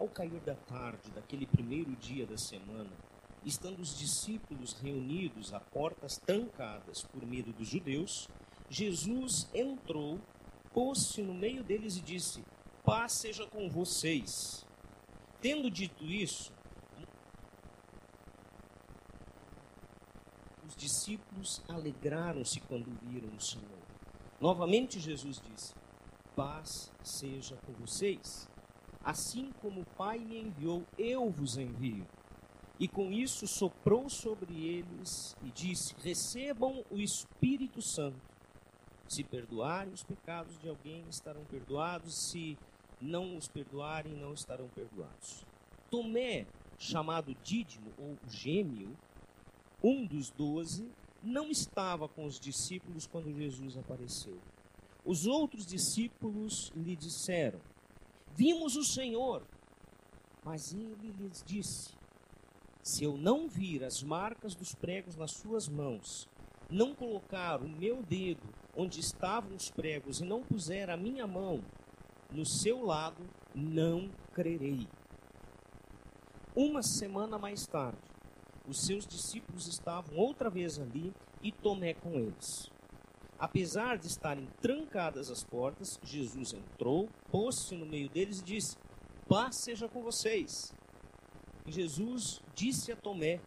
Ao cair da tarde daquele primeiro dia da semana, estando os discípulos reunidos a portas trancadas por medo dos judeus, Jesus entrou, pôs-se no meio deles e disse: Paz seja com vocês. Tendo dito isso, os discípulos alegraram-se quando viram o Senhor. Novamente Jesus disse: Paz seja com vocês. Assim como o Pai me enviou, eu vos envio. E com isso soprou sobre eles e disse: Recebam o Espírito Santo. Se perdoarem os pecados de alguém, estarão perdoados. Se não os perdoarem, não estarão perdoados. Tomé, chamado Dídimo ou Gêmeo, um dos doze, não estava com os discípulos quando Jesus apareceu. Os outros discípulos lhe disseram: Vimos o Senhor. Mas ele lhes disse: Se eu não vir as marcas dos pregos nas suas mãos, não colocar o meu dedo onde estavam os pregos e não puser a minha mão no seu lado, não crerei. Uma semana mais tarde, os seus discípulos estavam outra vez ali e Tomé com eles. Apesar de estarem trancadas as portas, Jesus entrou, pôs-se no meio deles e disse: Paz seja com vocês. E Jesus disse a Tomé: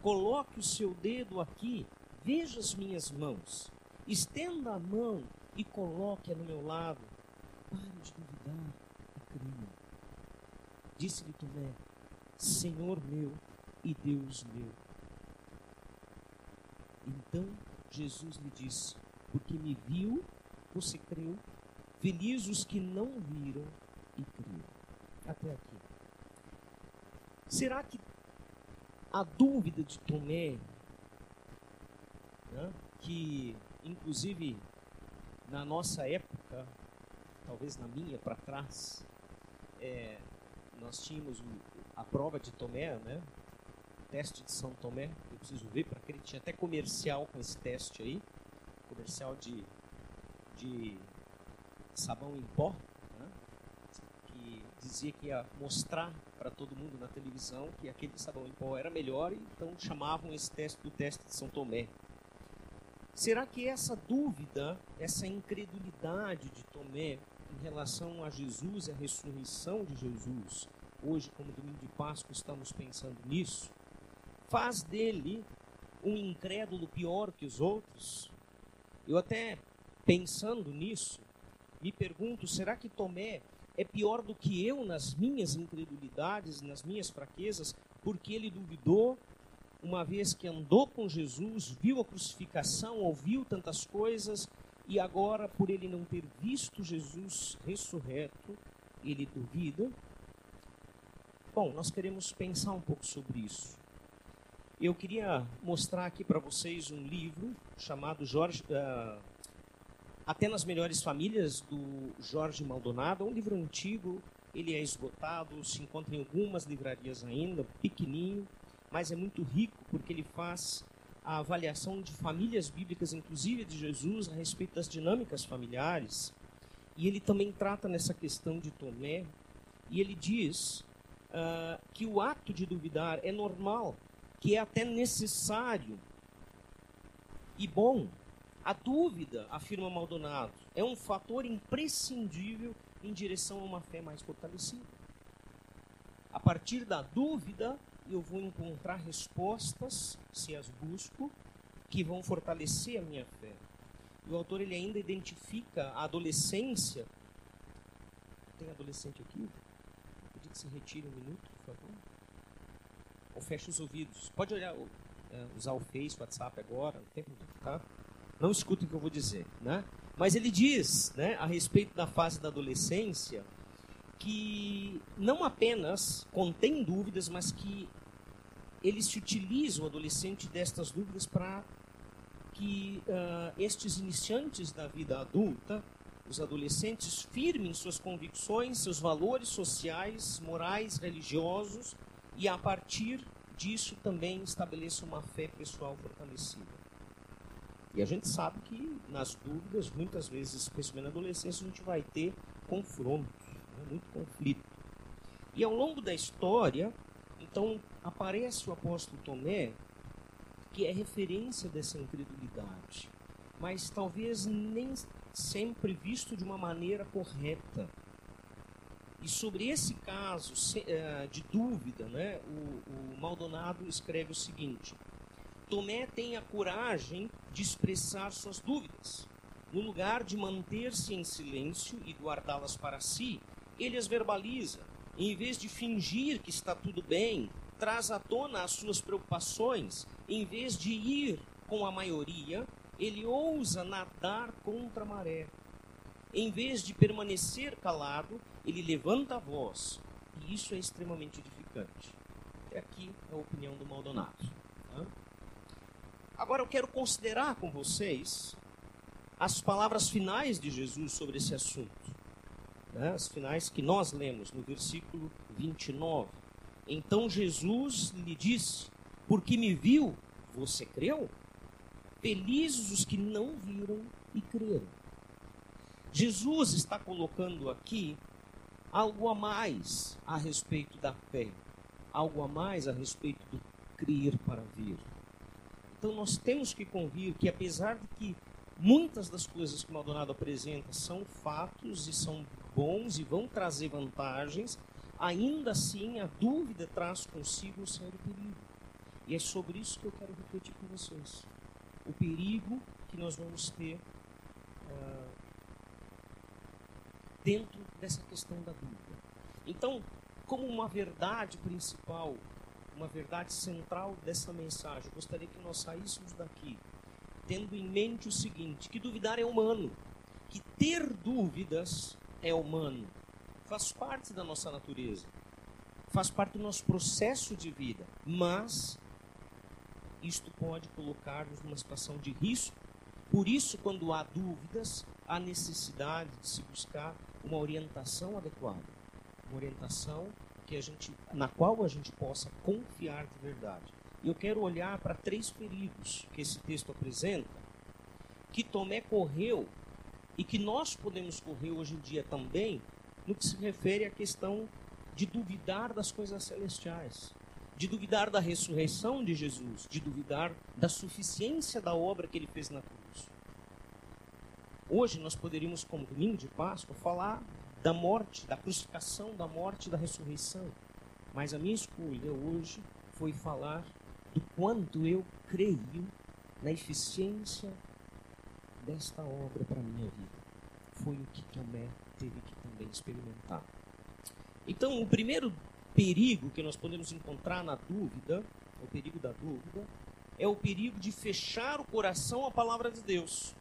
Coloque o seu dedo aqui, veja as minhas mãos. Estenda a mão e coloque-a no meu lado. Pare de duvidar e creia. Disse-lhe Tomé: Senhor meu e Deus meu. Então Jesus lhe disse: Porque me viu, você creu. Felizes os que não viram e creram. Até aqui. Será que a dúvida de Tomé, né, que inclusive na nossa época, talvez na minha para trás, é, nós tínhamos a prova de Tomé, né? teste de São Tomé, eu preciso ver para que ele tinha até comercial com esse teste aí, comercial de, de sabão em pó, né? que dizia que ia mostrar para todo mundo na televisão que aquele sabão em pó era melhor, então chamavam esse teste do teste de São Tomé. Será que essa dúvida, essa incredulidade de Tomé em relação a Jesus e a ressurreição de Jesus, hoje, como domingo de Páscoa, estamos pensando nisso, faz dele um incrédulo pior que os outros? Eu até pensando nisso, me pergunto: será que Tomé é pior do que eu nas minhas incredulidades, nas minhas fraquezas, porque ele duvidou, uma vez que andou com Jesus, viu a crucificação, ouviu tantas coisas, e agora, por ele não ter visto Jesus ressurreto, ele duvida? Bom, nós queremos pensar um pouco sobre isso. Eu queria mostrar aqui para vocês um livro chamado Jorge, uh, Até nas Melhores Famílias, do Jorge Maldonado. É um livro antigo, ele é esgotado, se encontra em algumas livrarias ainda, pequenininho, mas é muito rico porque ele faz a avaliação de famílias bíblicas, inclusive de Jesus, a respeito das dinâmicas familiares. E ele também trata nessa questão de Tomé, e ele diz uh, que o ato de duvidar é normal, que é até necessário e bom. A dúvida, afirma Maldonado, é um fator imprescindível em direção a uma fé mais fortalecida. A partir da dúvida, eu vou encontrar respostas, se as busco, que vão fortalecer a minha fé. E o autor ele ainda identifica a adolescência. Tem adolescente aqui? Pedir que se retire um minuto, por favor. Ou feche os ouvidos. Pode olhar, é, usar o Face, o WhatsApp agora, não tem problema, tá? Não escutem o que eu vou dizer, né? Mas ele diz, né, a respeito da fase da adolescência, que não apenas contém dúvidas, mas que eles se utilizam, o adolescente, destas dúvidas para que uh, estes iniciantes da vida adulta, os adolescentes, firmem suas convicções, seus valores sociais, morais, religiosos e a partir disso também estabeleçam uma fé pessoal fortalecida. E a gente sabe que nas dúvidas, muitas vezes, especialmente na adolescência, a gente vai ter confrontos, né? muito conflito. E ao longo da história, então aparece o apóstolo Tomé, que é referência dessa incredulidade, mas talvez nem sempre visto de uma maneira correta. E sobre esse caso eh, de dúvida, né, o, o Maldonado escreve o seguinte: Tomé tem a coragem de expressar suas dúvidas. No lugar de manter-se em silêncio e guardá-las para si, ele as verbaliza. Em vez de fingir que está tudo bem, traz à tona as suas preocupações. Em vez de ir com a maioria, ele ousa nadar contra a maré. Em vez de permanecer calado, ele levanta a voz. E isso é extremamente edificante. Até aqui é a opinião do Maldonado. Tá? Agora eu quero considerar com vocês as palavras finais de Jesus sobre esse assunto. Né? As finais que nós lemos no versículo 29. Então Jesus lhe disse: Porque me viu, você creu? Felizes os que não viram e creram. Jesus está colocando aqui algo a mais a respeito da fé, algo a mais a respeito do crer para ver. Então nós temos que convir que apesar de que muitas das coisas que Maldonado apresenta são fatos e são bons e vão trazer vantagens, ainda assim a dúvida traz consigo um sério perigo. E é sobre isso que eu quero refletir com vocês. O perigo que nós vamos ter uh, dentro dessa questão da dúvida. Então, como uma verdade principal, uma verdade central dessa mensagem, gostaria que nós saíssemos daqui tendo em mente o seguinte: que duvidar é humano, que ter dúvidas é humano, faz parte da nossa natureza, faz parte do nosso processo de vida, mas isto pode colocar-nos numa situação de risco. Por isso, quando há dúvidas, há necessidade de se buscar uma orientação adequada, uma orientação que a gente, na qual a gente possa confiar de verdade. E eu quero olhar para três perigos que esse texto apresenta, que Tomé correu e que nós podemos correr hoje em dia também, no que se refere à questão de duvidar das coisas celestiais, de duvidar da ressurreição de Jesus, de duvidar da suficiência da obra que ele fez na cruz. Hoje nós poderíamos, como domingo de Páscoa, falar da morte, da crucificação, da morte da ressurreição. Mas a minha escolha hoje foi falar do quanto eu creio na eficiência desta obra para a minha vida. Foi o que Tomé teve que também experimentar. Então, o primeiro perigo que nós podemos encontrar na dúvida, o perigo da dúvida, é o perigo de fechar o coração à palavra de Deus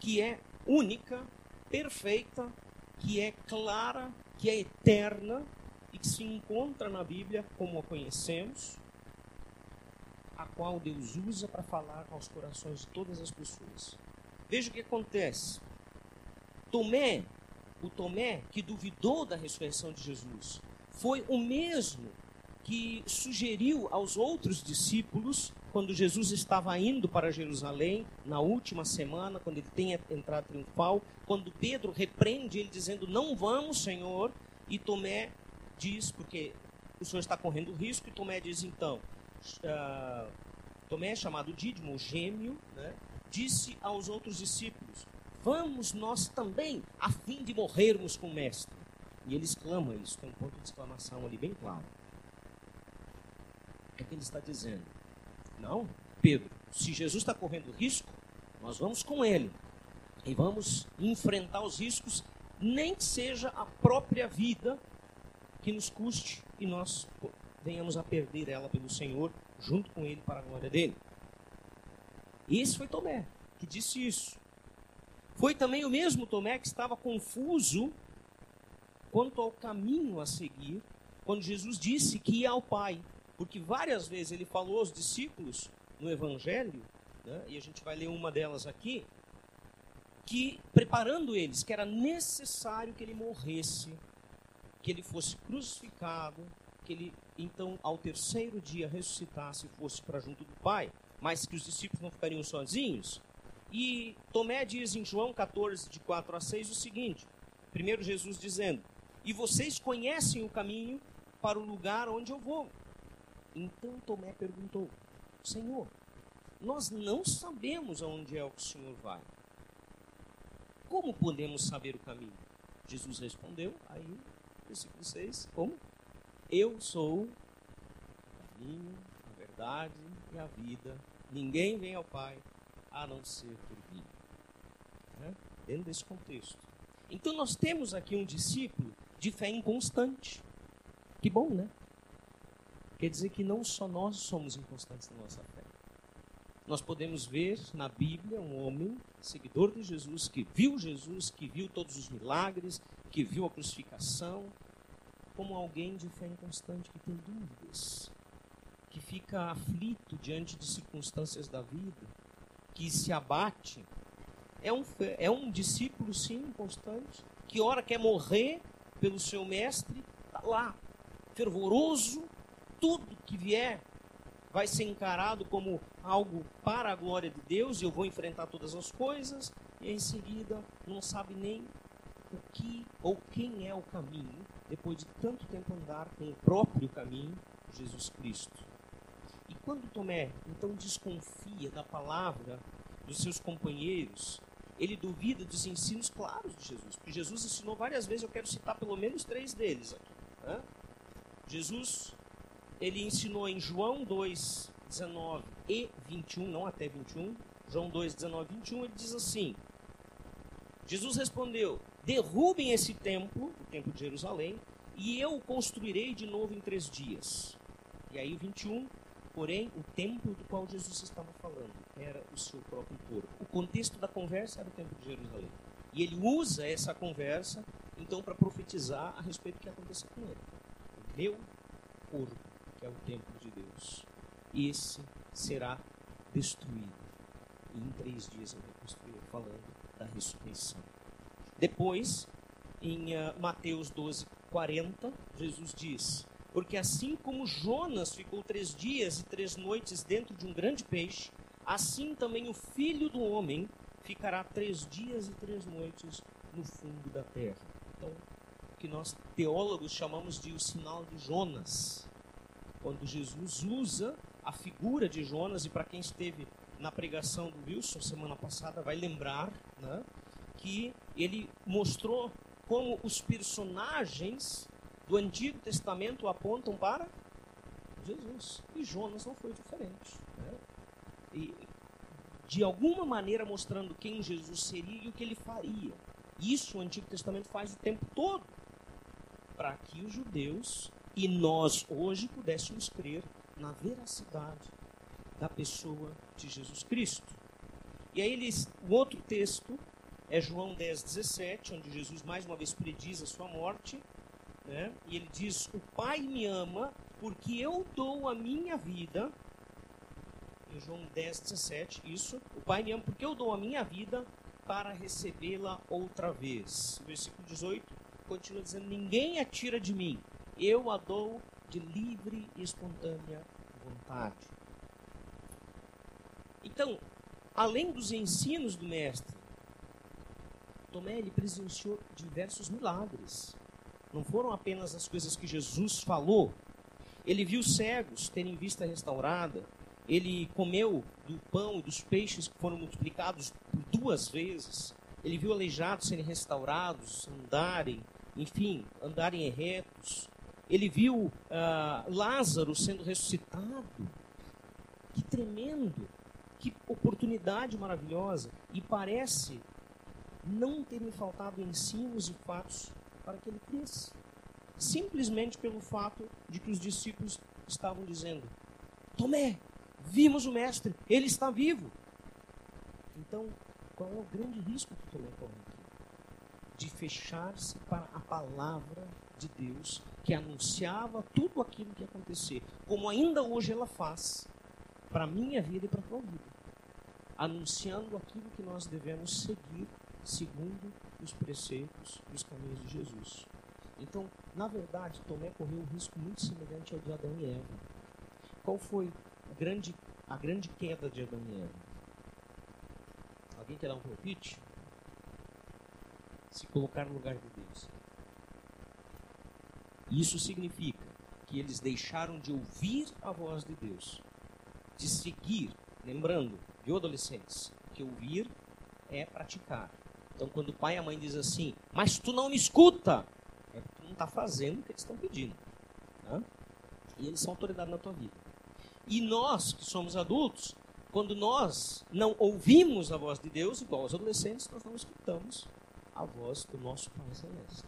que é única, perfeita, que é clara, que é eterna e que se encontra na Bíblia como a conhecemos, a qual Deus usa para falar aos corações de todas as pessoas. Veja o que acontece. Tomé, o Tomé que duvidou da ressurreição de Jesus, foi o mesmo que sugeriu aos outros discípulos quando Jesus estava indo para Jerusalém, na última semana, quando ele tem entrado triunfal, quando Pedro repreende ele dizendo: Não vamos, Senhor, e Tomé diz, porque o Senhor está correndo risco, e Tomé diz então: uh, Tomé, chamado Dídimo, o gêmeo, né, disse aos outros discípulos: Vamos nós também, a fim de morrermos com o Mestre. E ele exclama isso, tem um ponto de exclamação ali bem claro. É que ele está dizendo? Não, Pedro, se Jesus está correndo risco, nós vamos com ele. E vamos enfrentar os riscos, nem que seja a própria vida que nos custe e nós venhamos a perder ela pelo Senhor, junto com ele para a glória dele. Esse foi Tomé que disse isso. Foi também o mesmo Tomé que estava confuso quanto ao caminho a seguir, quando Jesus disse que ia ao Pai. Porque várias vezes ele falou aos discípulos no Evangelho, né, e a gente vai ler uma delas aqui, que preparando eles, que era necessário que ele morresse, que ele fosse crucificado, que ele então ao terceiro dia ressuscitasse e fosse para junto do Pai, mas que os discípulos não ficariam sozinhos. E Tomé diz em João 14, de 4 a 6, o seguinte: primeiro Jesus dizendo: e vocês conhecem o caminho para o lugar onde eu vou. Então Tomé perguntou: Senhor, nós não sabemos aonde é que o Senhor vai. Como podemos saber o caminho? Jesus respondeu, aí, versículo 6, como? Eu sou o caminho, a verdade e a vida. Ninguém vem ao Pai a não ser por mim. Né? Dentro desse contexto. Então nós temos aqui um discípulo de fé inconstante. Que bom, né? Quer dizer que não só nós somos inconstantes na nossa fé. Nós podemos ver na Bíblia um homem, seguidor de Jesus, que viu Jesus, que viu todos os milagres, que viu a crucificação, como alguém de fé inconstante que tem dúvidas, que fica aflito diante de circunstâncias da vida, que se abate. É um, é um discípulo, sim, inconstante, que ora quer morrer pelo seu mestre, está lá, fervoroso, tudo que vier vai ser encarado como algo para a glória de Deus, e eu vou enfrentar todas as coisas, e em seguida não sabe nem o que ou quem é o caminho, depois de tanto tempo andar com o próprio caminho, Jesus Cristo. E quando Tomé então desconfia da palavra dos seus companheiros, ele duvida dos ensinos claros de Jesus, porque Jesus ensinou várias vezes, eu quero citar pelo menos três deles aqui. Né? Jesus ele ensinou em João 2, 19 e 21, não até 21, João 2, 19 e 21, ele diz assim: Jesus respondeu: Derrubem esse templo, o templo de Jerusalém, e eu o construirei de novo em três dias. E aí, 21, porém, o templo do qual Jesus estava falando era o seu próprio corpo. O contexto da conversa era o templo de Jerusalém. E ele usa essa conversa, então, para profetizar a respeito do que ia acontecer com ele. O meu corpo que é o templo de Deus. Esse será destruído. E em três dias eu reconstruirei, falando da ressurreição. Depois, em uh, Mateus 12, 40, Jesus diz: Porque assim como Jonas ficou três dias e três noites dentro de um grande peixe, assim também o filho do homem ficará três dias e três noites no fundo da terra. Então, o que nós teólogos chamamos de o sinal de Jonas quando Jesus usa a figura de Jonas, e para quem esteve na pregação do Wilson semana passada vai lembrar né, que ele mostrou como os personagens do Antigo Testamento apontam para Jesus. E Jonas não foi diferente. Né? E, de alguma maneira mostrando quem Jesus seria e o que ele faria. Isso o Antigo Testamento faz o tempo todo. Para que os judeus e nós hoje pudéssemos crer na veracidade da pessoa de Jesus Cristo. E aí eles, o outro texto é João 10, 17, onde Jesus mais uma vez prediz a sua morte, né? e ele diz: O Pai me ama porque eu dou a minha vida. Em João 10, 17, isso. O Pai me ama porque eu dou a minha vida para recebê-la outra vez. Versículo 18 continua dizendo: Ninguém atira de mim, eu a dou de livre e espontânea vontade. Então, além dos ensinos do mestre, Tomé ele presenciou diversos milagres. Não foram apenas as coisas que Jesus falou. Ele viu cegos terem vista restaurada. Ele comeu do pão e dos peixes que foram multiplicados por duas vezes. Ele viu aleijados serem restaurados, andarem, enfim, andarem retos ele viu uh, Lázaro sendo ressuscitado. Que tremendo, que oportunidade maravilhosa. E parece não ter me faltado ensinos e fatos para que ele cresça. Simplesmente pelo fato de que os discípulos estavam dizendo: Tomé, vimos o Mestre, ele está vivo. Então, qual é o grande risco que Tomé corre aqui? De fechar-se para a palavra de Deus que anunciava tudo aquilo que ia acontecer, como ainda hoje ela faz para a minha vida e para a tua vida, anunciando aquilo que nós devemos seguir segundo os preceitos e os caminhos de Jesus. Então, na verdade, Tomé correu um risco muito semelhante ao de Adão e Eva. Qual foi a grande, a grande queda de Adão e Eva? Alguém quer dar um palpite? Se colocar no lugar de Deus. Isso significa que eles deixaram de ouvir a voz de Deus, de seguir, lembrando, de adolescentes, que ouvir é praticar. Então, quando o pai e a mãe dizem assim, mas tu não me escuta, é porque tu não está fazendo o que eles estão pedindo. Né? E eles são autoridade na tua vida. E nós, que somos adultos, quando nós não ouvimos a voz de Deus, igual os adolescentes, nós não escutamos a voz do nosso Pai Celeste.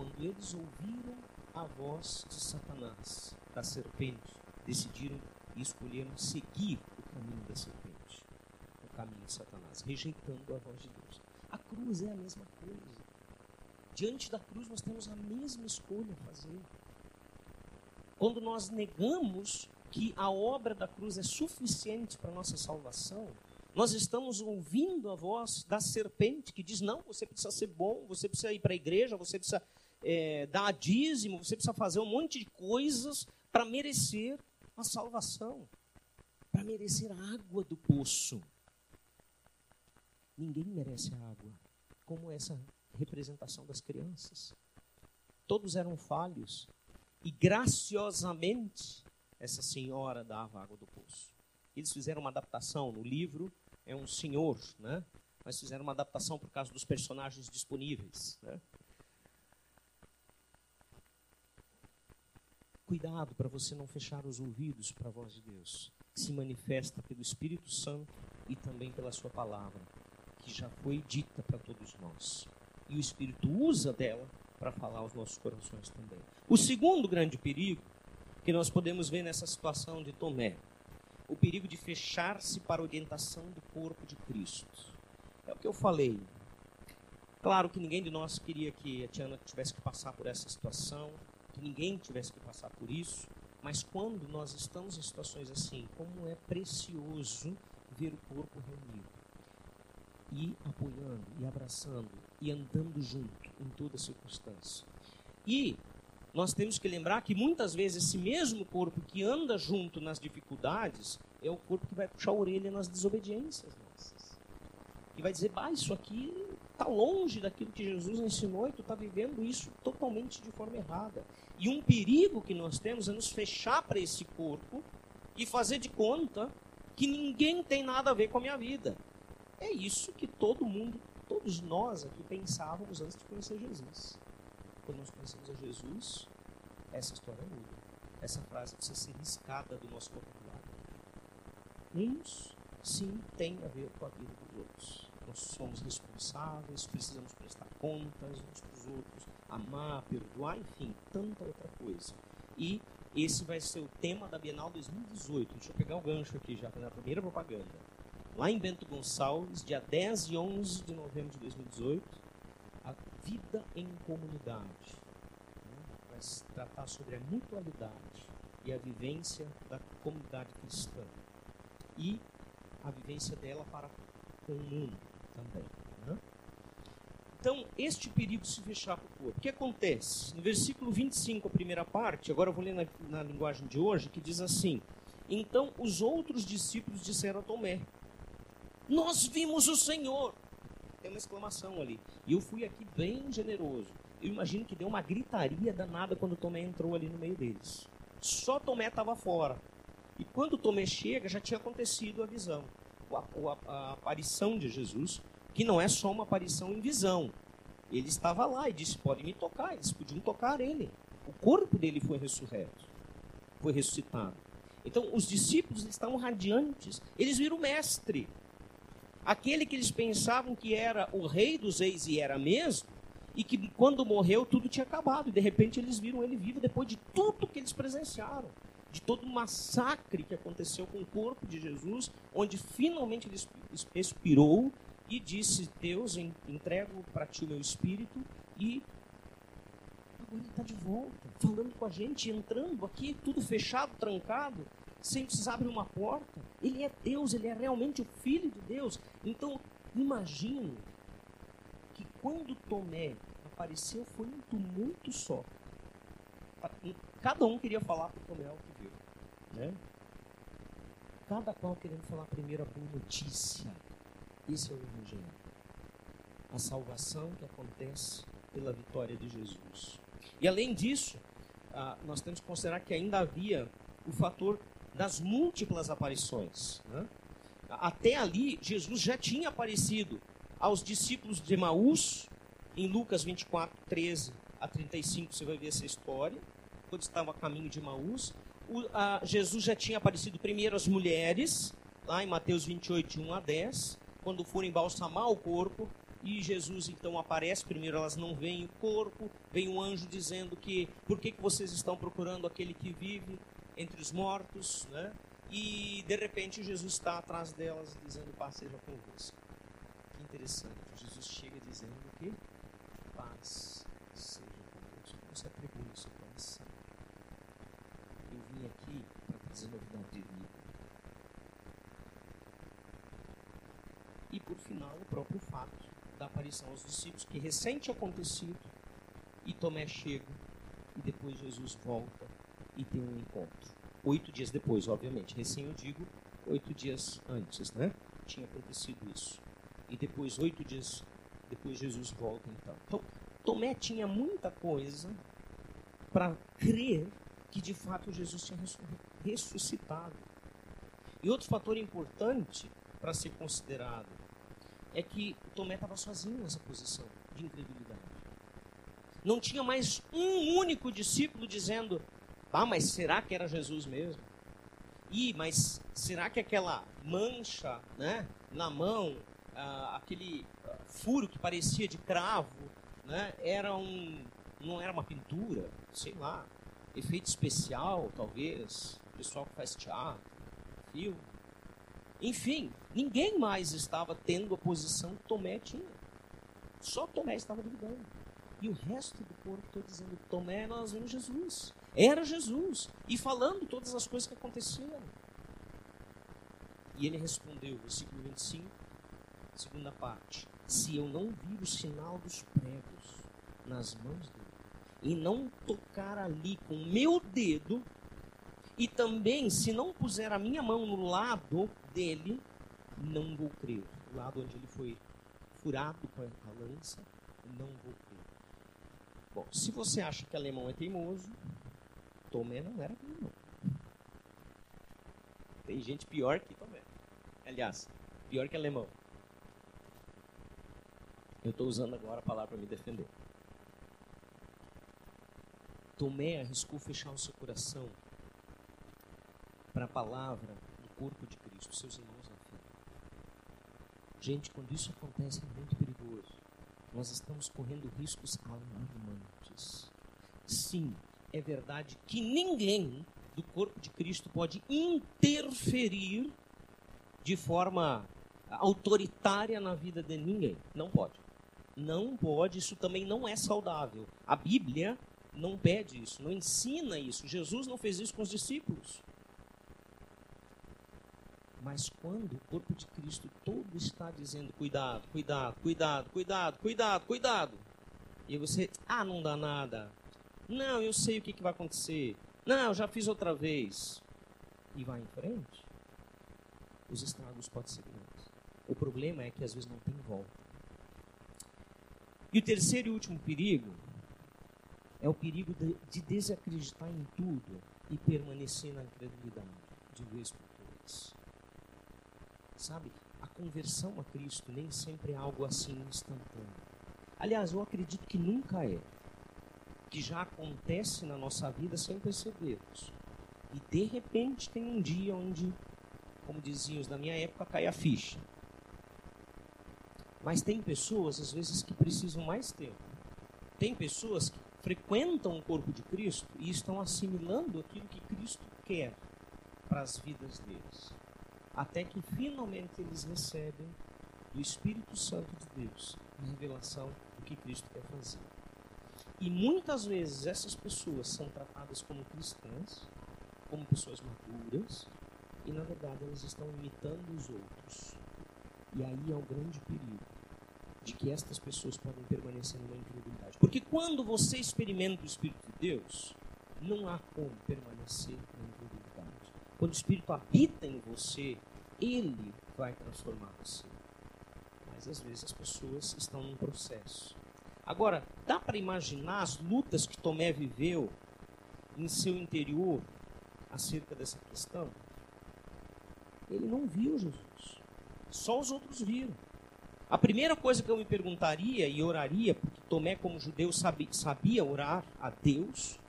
Quando eles ouviram a voz de Satanás, da serpente, decidiram e escolheram seguir o caminho da serpente, o caminho de Satanás, rejeitando a voz de Deus. A cruz é a mesma coisa. Diante da cruz nós temos a mesma escolha a fazer. Quando nós negamos que a obra da cruz é suficiente para nossa salvação, nós estamos ouvindo a voz da serpente que diz: não, você precisa ser bom, você precisa ir para a igreja, você precisa é, dar dízimo, você precisa fazer um monte de coisas para merecer a salvação, para merecer a água do poço. Ninguém merece a água, como essa representação das crianças. Todos eram falhos e graciosamente essa senhora dava água do poço. Eles fizeram uma adaptação no livro, é um senhor, né? Mas fizeram uma adaptação por causa dos personagens disponíveis, né? Cuidado para você não fechar os ouvidos para a voz de Deus, que se manifesta pelo Espírito Santo e também pela Sua palavra, que já foi dita para todos nós. E o Espírito usa dela para falar aos nossos corações também. O segundo grande perigo que nós podemos ver nessa situação de Tomé, o perigo de fechar-se para a orientação do corpo de Cristo. É o que eu falei. Claro que ninguém de nós queria que a Tiana tivesse que passar por essa situação, que ninguém tivesse que passar por isso, mas quando nós estamos em situações assim, como é precioso ver o corpo reunido e apoiando, e abraçando, e andando junto em toda circunstância. E nós temos que lembrar que muitas vezes esse mesmo corpo que anda junto nas dificuldades é o corpo que vai puxar a orelha nas desobediências nossas. E vai dizer, bah, isso aqui está longe daquilo que Jesus ensinou e tu está vivendo isso totalmente de forma errada. E um perigo que nós temos é nos fechar para esse corpo e fazer de conta que ninguém tem nada a ver com a minha vida. É isso que todo mundo, todos nós aqui pensávamos antes de conhecer Jesus. Quando nós conhecemos a Jesus, essa história muda. Essa frase precisa ser riscada do nosso vocabulário. Uns, sim, têm a ver com a vida dos outros nós somos responsáveis, precisamos prestar contas uns para os outros, amar, perdoar, enfim, tanta outra coisa. E esse vai ser o tema da Bienal 2018. Deixa eu pegar o gancho aqui já na primeira propaganda. Lá em Bento Gonçalves, dia 10 e 11 de novembro de 2018, a vida em comunidade. Né? Vai se tratar sobre a mutualidade e a vivência da comunidade cristã. E a vivência dela para com o mundo também. Né? Então, este perigo se fechar para o corpo. O que acontece? No versículo 25, a primeira parte, agora eu vou ler na, na linguagem de hoje, que diz assim: Então os outros discípulos disseram a Tomé: Nós vimos o Senhor. Tem uma exclamação ali. E eu fui aqui bem generoso. Eu imagino que deu uma gritaria danada quando Tomé entrou ali no meio deles. Só Tomé estava fora. E quando Tomé chega, já tinha acontecido a visão a, a aparição de Jesus, que não é só uma aparição em visão. Ele estava lá e disse: Pode me tocar. Eles podiam tocar ele. O corpo dele foi ressurreto, foi ressuscitado. Então, os discípulos estavam radiantes. Eles viram o mestre. Aquele que eles pensavam que era o rei dos reis e era mesmo, e que quando morreu tudo tinha acabado. E de repente eles viram ele vivo depois de tudo que eles presenciaram de todo o massacre que aconteceu com o corpo de Jesus, onde finalmente ele expirou e disse: Deus, entrego para ti o meu espírito e agora ele está de volta, falando com a gente, entrando aqui, tudo fechado, trancado, sem precisar abrir uma porta. Ele é Deus, ele é realmente o Filho de Deus. Então, imagino que quando Tomé apareceu foi um tumulto só. Cada um queria falar para Tomé o que viu. Né? Cada qual querendo falar primeiro a boa notícia. Esse é o Evangelho. A salvação que acontece pela vitória de Jesus. E além disso, ah, nós temos que considerar que ainda havia o fator das múltiplas aparições. Né? Até ali, Jesus já tinha aparecido aos discípulos de Emaús, em Lucas 24, 13 a 35, você vai ver essa história, quando estava a caminho de Emaús. O, a, Jesus já tinha aparecido primeiro às mulheres, lá em Mateus 28, de 1 a 10, quando foram embalsamar o corpo, e Jesus então aparece, primeiro elas não veem o corpo, vem um anjo dizendo que, por que, que vocês estão procurando aquele que vive entre os mortos, né? E de repente Jesus está atrás delas dizendo, paz seja convosco. Que interessante, Jesus chega dizendo que paz seja convosco. Você atribui o seu coração. Eu vim aqui para trazer novidade de vida. E por final, o próprio fato da aparição aos discípulos, que recente acontecido, e Tomé chega, e depois Jesus volta e tem um encontro. Oito dias depois, obviamente. Recém eu digo oito dias antes, né? Tinha acontecido isso. E depois, oito dias depois, Jesus volta então. Então, Tomé tinha muita coisa para crer que de fato Jesus tinha ressuscitado. E outro fator importante para ser considerado é que Tomé estava sozinho nessa posição de incredulidade. Não tinha mais um único discípulo dizendo: Ah, mas será que era Jesus mesmo? Ih, mas será que aquela mancha né, na mão, ah, aquele furo que parecia de cravo, né, era um, não era uma pintura? Sei lá, efeito especial, talvez. O pessoal que faz teatro, filme. Enfim, ninguém mais estava tendo a posição que Tomé tinha. Só Tomé estava duvidando. E o resto do corpo está dizendo: Tomé, nós vemos Jesus. Era Jesus. E falando todas as coisas que aconteceram. E ele respondeu, versículo 25, segunda parte: Se eu não vir o sinal dos pregos nas mãos dele, e não tocar ali com o meu dedo, e também, se não puser a minha mão no lado dele, não vou crer. O lado onde ele foi furado com a lança, não vou crer. Bom, se você acha que alemão é teimoso, Tomé não era teimoso. Tem gente pior que Tomé. Aliás, pior que alemão. Eu estou usando agora a palavra para me defender. Tomé arriscou fechar o seu coração para a palavra corpo de Cristo, seus irmãos na fé. Gente, quando isso acontece é muito perigoso. Nós estamos correndo riscos alarmantes. Sim, é verdade que ninguém do corpo de Cristo pode interferir de forma autoritária na vida de ninguém. Não pode. Não pode, isso também não é saudável. A Bíblia não pede isso, não ensina isso. Jesus não fez isso com os discípulos. Mas quando o corpo de Cristo todo está dizendo cuidado, cuidado, cuidado, cuidado, cuidado, cuidado, e você, ah, não dá nada. Não, eu sei o que, que vai acontecer. Não, eu já fiz outra vez. E vai em frente, os estragos podem ser grandes. O problema é que às vezes não tem volta. E o terceiro e último perigo é o perigo de, de desacreditar em tudo e permanecer na incredulidade de vez por todas. Sabe? A conversão a Cristo nem sempre é algo assim instantâneo. Aliás, eu acredito que nunca é. Que já acontece na nossa vida sem percebermos. E de repente tem um dia onde, como diziam os da minha época, cai a ficha. Mas tem pessoas, às vezes, que precisam mais tempo. Tem pessoas que frequentam o corpo de Cristo e estão assimilando aquilo que Cristo quer para as vidas deles até que finalmente eles recebem do Espírito Santo de Deus a revelação do que Cristo quer fazer. E muitas vezes essas pessoas são tratadas como cristãs, como pessoas maduras, e na verdade elas estão imitando os outros. E aí é o grande perigo de que estas pessoas podem permanecer numa incredulidade. Porque quando você experimenta o Espírito de Deus, não há como permanecer na incredulidade. Quando o Espírito habita em você, ele vai transformar você. Mas às vezes as pessoas estão num processo. Agora, dá para imaginar as lutas que Tomé viveu em seu interior acerca dessa questão? Ele não viu Jesus. Só os outros viram. A primeira coisa que eu me perguntaria e oraria, porque Tomé, como judeu, sabia, sabia orar a Deus,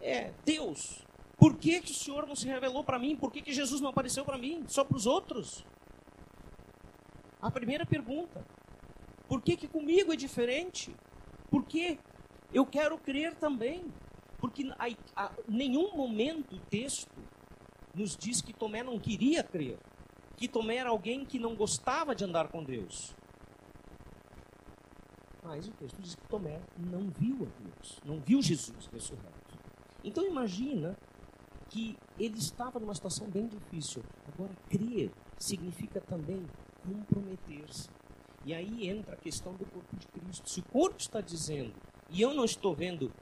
é: Deus, por que, que o Senhor não se revelou para mim? Por que, que Jesus não apareceu para mim? Só para os outros? A primeira pergunta. Por que, que comigo é diferente? Porque eu quero crer também. Porque a, a nenhum momento o texto nos diz que Tomé não queria crer. Que Tomé era alguém que não gostava de andar com Deus. Mas o texto diz que Tomé não viu a Deus, não viu Jesus ressurreto. Então imagina que ele estava numa situação bem difícil. Agora, crer significa também comprometer-se. E aí entra a questão do corpo de Cristo. Se o corpo está dizendo e eu não estou vendo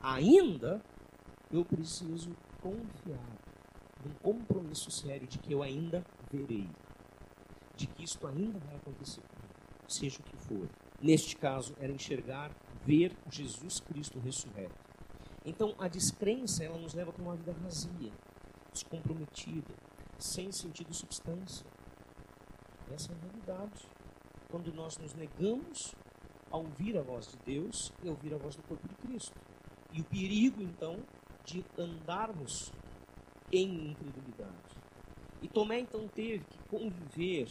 ainda, eu preciso confiar num compromisso sério de que eu ainda verei. De que isto ainda vai acontecer seja o que for. Neste caso, era enxergar, ver Jesus Cristo ressurreto. Então, a descrença, ela nos leva para uma vida vazia, descomprometida, sem sentido e substância. Essa é a realidade quando nós nos negamos a ouvir a voz de Deus e a ouvir a voz do corpo de Cristo. E o perigo, então, de andarmos em incredulidade. E Tomé, então, teve que conviver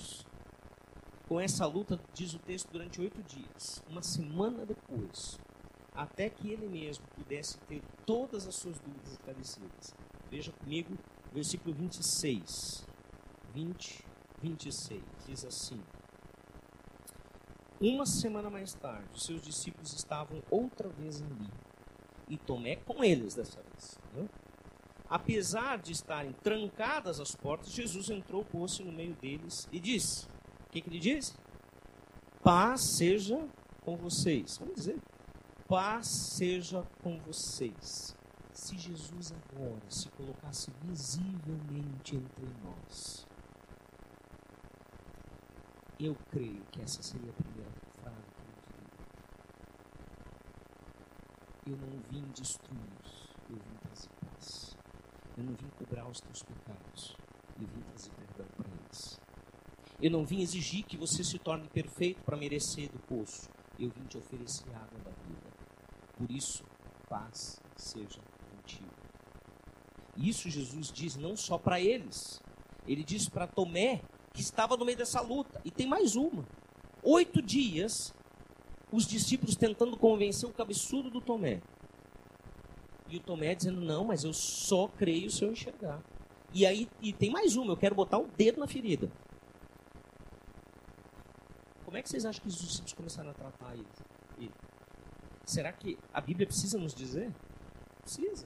com essa luta, diz o texto, durante oito dias. Uma semana depois, até que ele mesmo pudesse ter todas as suas dúvidas esclarecidas. Veja comigo, versículo 26. 20, 26. Diz assim. Uma semana mais tarde, os seus discípulos estavam outra vez ali. E Tomé com eles dessa vez. Apesar de estarem trancadas as portas, Jesus entrou, pôs-se no meio deles e disse: que, que ele disse? Paz seja com vocês. Vamos dizer: Paz seja com vocês. Se Jesus agora se colocasse visivelmente entre nós, eu creio que essa seria a primeira frase que eu diria. Eu não vim destruir, eu vim trazer paz. Eu não vim cobrar os teus pecados, eu vim trazer perdão. Eu não vim exigir que você se torne perfeito para merecer do poço. Eu vim te oferecer água da vida. Por isso, paz seja contigo. Isso Jesus diz não só para eles. Ele diz para Tomé, que estava no meio dessa luta. E tem mais uma. Oito dias, os discípulos tentando convencer o cabeçudo do Tomé. E o Tomé dizendo, não, mas eu só creio se eu enxergar. E aí, e tem mais uma, eu quero botar o dedo na ferida. Como é que vocês acham que os discípulos começaram a tratar ele? Será que a Bíblia precisa nos dizer? Precisa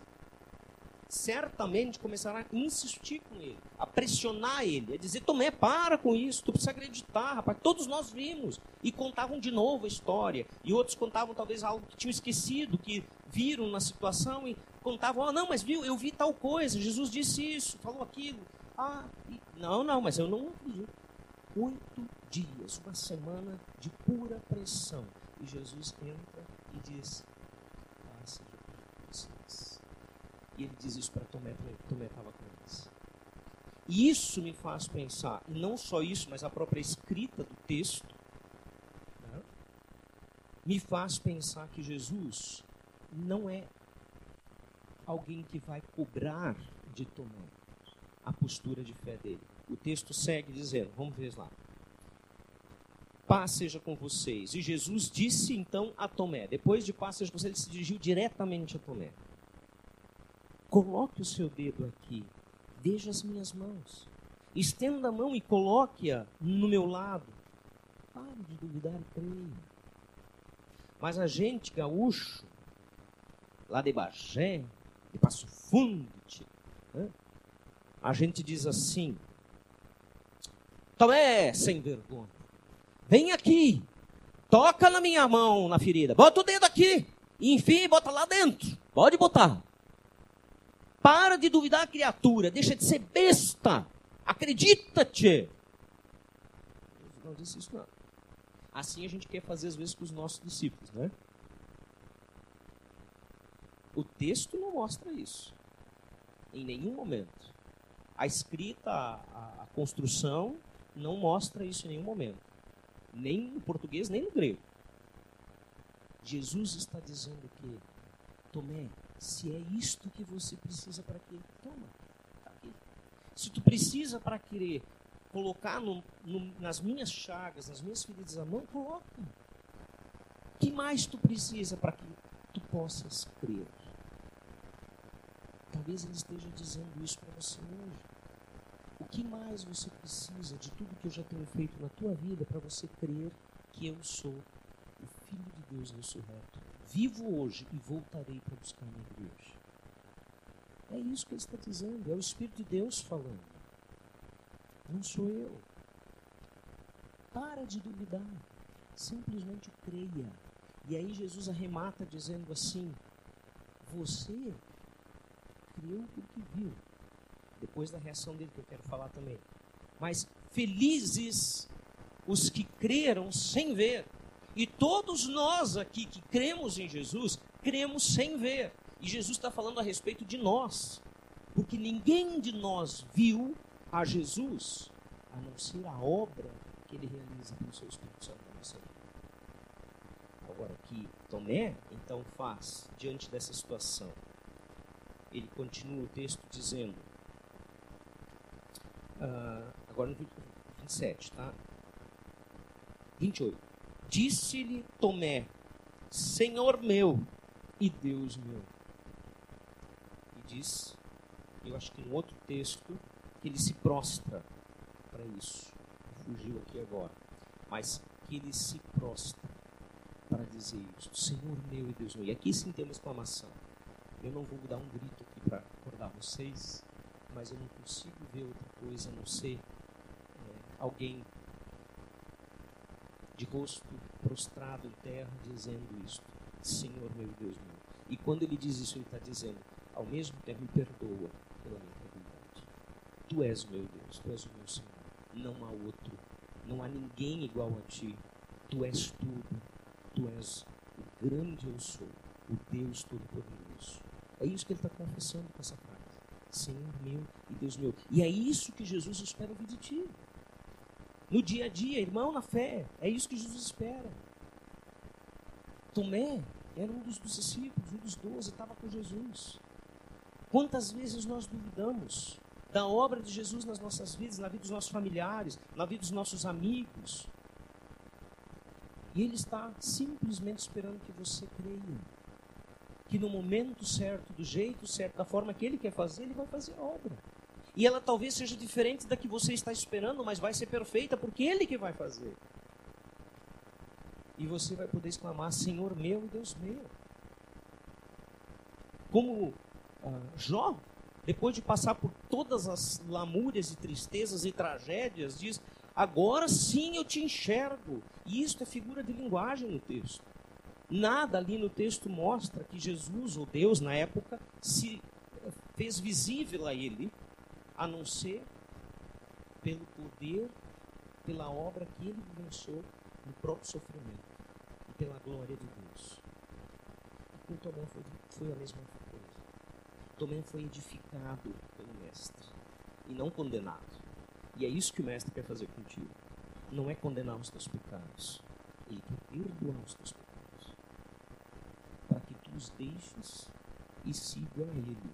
certamente começará a insistir com ele, a pressionar ele, a dizer: Tomé, para com isso, tu precisa acreditar, rapaz. Todos nós vimos. E contavam de novo a história. E outros contavam talvez algo que tinham esquecido, que viram na situação e contavam: oh, não, mas viu, eu vi tal coisa, Jesus disse isso, falou aquilo. Ah, e... não, não, mas eu não acredito. Oito dias, uma semana de pura pressão. E Jesus entra e diz: Passa de vocês. E ele diz isso para Tomé, Tomé estava com eles. E isso me faz pensar, e não só isso, mas a própria escrita do texto, né, me faz pensar que Jesus não é alguém que vai cobrar de Tomé a postura de fé dele. O texto segue dizendo, vamos ver lá. Paz seja com vocês. E Jesus disse então a Tomé, depois de paz seja com vocês, ele se dirigiu diretamente a Tomé. Coloque o seu dedo aqui. Veja as minhas mãos. Estenda a mão e coloque-a no meu lado. Pare de duvidar e creia. Mas a gente gaúcho, lá de Bagé, de Passo Fundo, né? a gente diz assim: Tomé, sem vergonha, vem aqui, toca na minha mão, na ferida, bota o dedo aqui, enfim, bota lá dentro. Pode botar. Para de duvidar a criatura, deixa de ser besta. Acredita-te. Não disse isso não. Assim a gente quer fazer às vezes com os nossos discípulos, né? O texto não mostra isso. Em nenhum momento. A escrita, a, a construção, não mostra isso em nenhum momento. Nem no português, nem no grego. Jesus está dizendo que, Tomé, se é isto que você precisa para quê? Toma, tá aqui. Se tu precisa para querer colocar no, no, nas minhas chagas, nas minhas feridas a mão, coloca. O que mais tu precisa para que tu possas crer? Talvez ele esteja dizendo isso para você hoje. Que mais você precisa de tudo que eu já tenho feito na tua vida para você crer que eu sou o Filho de Deus ressurreto? Vivo hoje e voltarei para buscar minha igreja. É isso que ele está dizendo, é o Espírito de Deus falando. Não sou eu. Para de duvidar. Simplesmente creia. E aí Jesus arremata dizendo assim: Você creu porque viu. Depois da reação dele que eu quero falar também. Mas felizes os que creram sem ver. E todos nós aqui que cremos em Jesus, cremos sem ver. E Jesus está falando a respeito de nós. Porque ninguém de nós viu a Jesus, a não ser a obra que ele realiza pelo seu Espírito Santo na nossa vida. Agora, que Tomé então faz diante dessa situação? Ele continua o texto dizendo, uh, agora no 27, tá? 28. Disse-lhe Tomé, Senhor meu e Deus meu. E diz, eu acho que no outro texto, que ele se prostra para isso. Fugiu aqui agora. Mas que ele se prostra para dizer isso. Senhor meu e Deus meu. E aqui sim tem uma exclamação. Eu não vou dar um grito aqui para acordar vocês, mas eu não consigo ver outra coisa a não ser é, alguém de rosto prostrado em terra dizendo isso. Senhor meu Deus meu. E quando ele diz isso, ele está dizendo, ao mesmo tempo, me perdoa pela minha Tu és meu Deus, Tu és o meu Senhor. Não há outro. Não há ninguém igual a Ti. Tu és tudo. Tu és o grande eu sou, o Deus Todo-Poderoso. É isso que ele está confessando com essa frase. Senhor meu e Deus meu. E é isso que Jesus espera ouvir de ti. No dia a dia, irmão na fé, é isso que Jesus espera. Tomé era um dos, discípulos, um dos doze, estava com Jesus. Quantas vezes nós duvidamos da obra de Jesus nas nossas vidas, na vida dos nossos familiares, na vida dos nossos amigos. E Ele está simplesmente esperando que você creia. Que no momento certo, do jeito certo, da forma que Ele quer fazer, Ele vai fazer a obra. E ela talvez seja diferente da que você está esperando, mas vai ser perfeita porque Ele que vai fazer. E você vai poder exclamar: Senhor meu e Deus meu. Como ah, Jó depois de passar por todas as lamúrias e tristezas e tragédias, diz: Agora sim eu te enxergo. E isto é figura de linguagem no texto. Nada ali no texto mostra que Jesus, ou Deus na época, se fez visível a ele, a não ser pelo poder, pela obra que ele vivenciou no próprio sofrimento e pela glória de Deus. E com Tomé foi, foi a mesma coisa. Tomé foi edificado pelo Mestre e não condenado. E é isso que o Mestre quer fazer contigo. Não é condenar os teus pecados, ele quer perdoar os teus pecados. Os deixes e siga a Ele.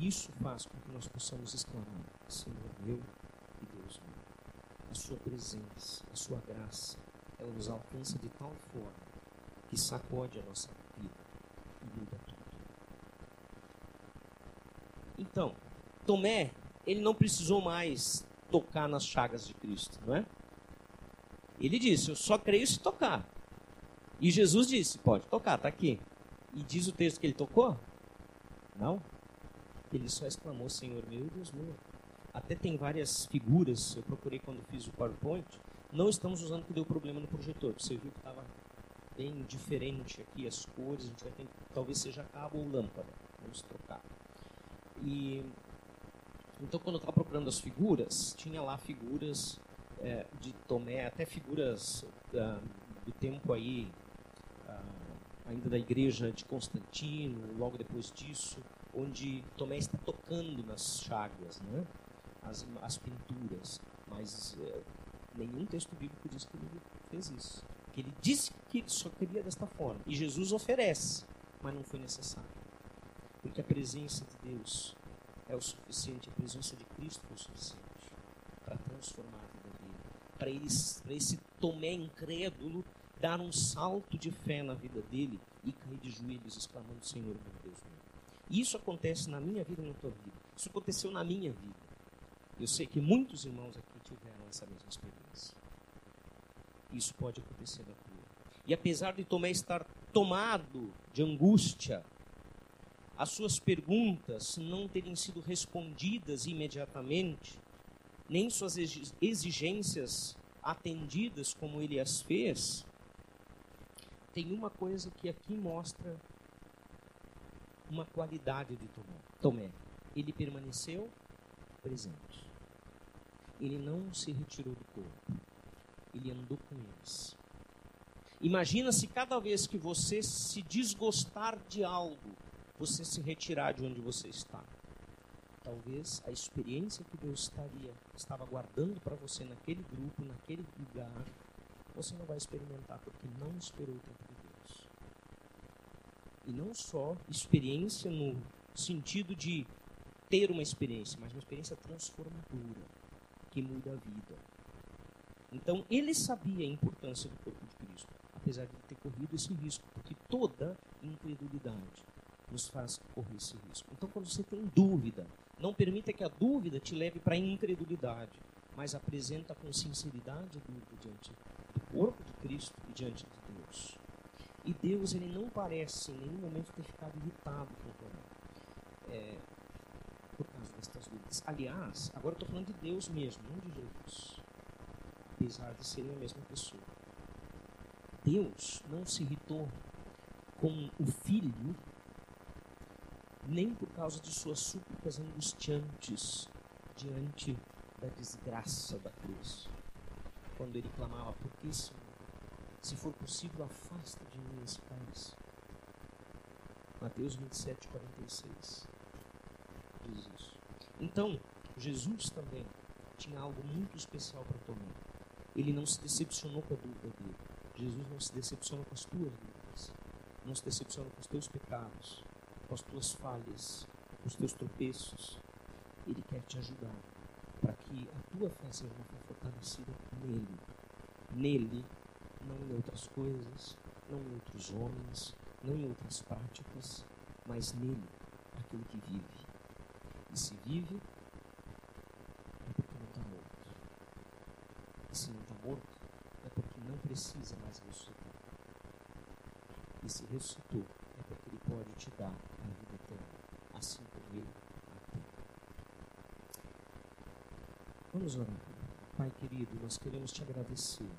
Isso faz com que nós possamos exclamar: Senhor meu e Deus meu. A Sua presença, a Sua graça, ela nos alcança de tal forma que sacode a nossa vida e muda tudo. Então, Tomé, ele não precisou mais tocar nas chagas de Cristo, não é? Ele disse: Eu só creio se tocar. E Jesus disse: Pode tocar, está aqui. E diz o texto que ele tocou? Não. Ele só exclamou: Senhor meu Deus meu. Até tem várias figuras, eu procurei quando fiz o PowerPoint. Não estamos usando que deu problema no projetor. Você viu que estava bem diferente aqui as cores, a gente vai ter talvez seja cabo ou lâmpada. Vamos trocar. E então quando eu estava procurando as figuras, tinha lá figuras é, de Tomé, até figuras uh, do tempo aí ainda da igreja de Constantino, logo depois disso, onde Tomé está tocando nas chagas, né? as, as pinturas, mas é, nenhum texto bíblico diz que ele fez isso. Que ele disse que ele só queria desta forma. E Jesus oferece, mas não foi necessário. Porque a presença de Deus é o suficiente, a presença de Cristo foi o suficiente para transformar a vida dele. Para ele, para esse Tomé incrédulo dar um salto de fé na vida dele e cair de joelhos exclamando: Senhor, meu Deus meu. Isso acontece na minha vida e na tua vida. Isso aconteceu na minha vida. Eu sei que muitos irmãos aqui tiveram essa mesma experiência. Isso pode acontecer na tua. E apesar de Tomé estar tomado de angústia, as suas perguntas não terem sido respondidas imediatamente, nem suas exigências atendidas como ele as fez, tem uma coisa que aqui mostra uma qualidade de Tomé. Tomé. Ele permaneceu presente. Ele não se retirou do corpo. Ele andou com eles. Imagina se cada vez que você se desgostar de algo, você se retirar de onde você está. Talvez a experiência que Deus estaria estava guardando para você naquele grupo, naquele lugar, você não vai experimentar porque não esperou o tempo de Deus. E não só experiência no sentido de ter uma experiência, mas uma experiência transformadora que muda a vida. Então ele sabia a importância do corpo de Cristo, apesar de ter corrido esse risco, porque toda incredulidade nos faz correr esse risco. Então, quando você tem dúvida, não permita que a dúvida te leve para a incredulidade, mas apresenta com sinceridade a dúvida diante corpo de Cristo e diante de Deus. E Deus ele não parece em nenhum momento ter ficado irritado com Tomé. É, por causa destas dúvidas. Aliás, agora estou falando de Deus mesmo, não de Jesus. Apesar de serem a mesma pessoa. Deus não se irritou com o filho nem por causa de suas súplicas angustiantes diante da desgraça da cruz. Quando ele clamava, Senhor? Se for possível, afasta de mim esse cálice. Mateus 27, 46 diz isso. Então, Jesus também tinha algo muito especial para Tomé. Ele não se decepcionou com a dúvida dele. Jesus não se decepciona com as tuas dúvidas. Não se decepciona com os teus pecados com as tuas falhas, com os teus tropeços. Ele quer te ajudar para que a tua fé seja fortalecida nele. Nele, não em outras coisas, não em outros homens, não em outras práticas, mas nele, aquele que vive. E se vive, é porque não está morto. E se não está morto, é porque não precisa mais ressuscitar. E se ressuscitou, é porque ele pode te dar assim como ele Vamos orar. Pai querido, nós queremos te agradecer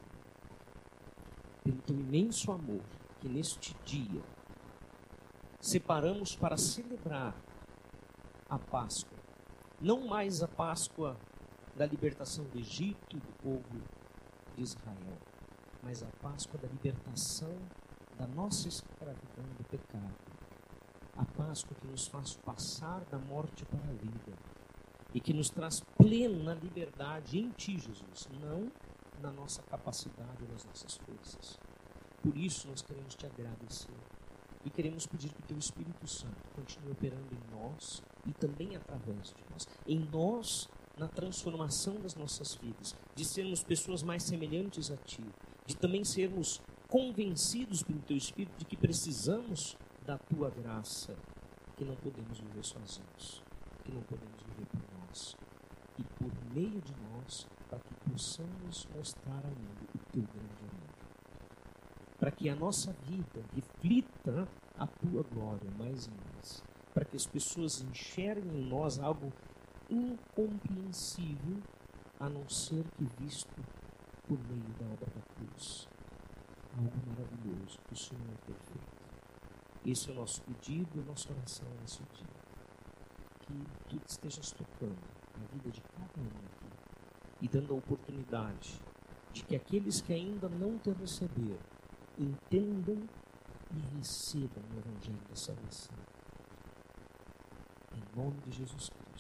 pelo teu imenso amor que neste dia separamos para celebrar a Páscoa. Não mais a Páscoa da libertação do Egito, do povo de Israel, mas a Páscoa da libertação da nossa escravidão do pecado a Páscoa que nos faz passar da morte para a vida e que nos traz plena liberdade em Ti, Jesus, não na nossa capacidade ou nas nossas forças. Por isso nós queremos Te agradecer e queremos pedir que Teu Espírito Santo continue operando em nós e também através de nós. Em nós, na transformação das nossas vidas, de sermos pessoas mais semelhantes a Ti, de também sermos convencidos pelo Teu Espírito de que precisamos da tua graça, que não podemos viver sozinhos, que não podemos viver nós. E por meio de nós, para que possamos mostrar ao mundo o teu grande amor. Para que a nossa vida reflita a tua glória mais e mais. Para que as pessoas enxerguem em nós algo incompreensível, a não ser que visto por meio da obra da cruz. Algo maravilhoso que o Senhor tem feito. Esse é o nosso pedido a nossa oração nesse dia. Que tu estejas tocando na vida de cada um aqui e dando a oportunidade de que aqueles que ainda não te receberam entendam e recebam o Evangelho da salvação. Em nome de Jesus Cristo.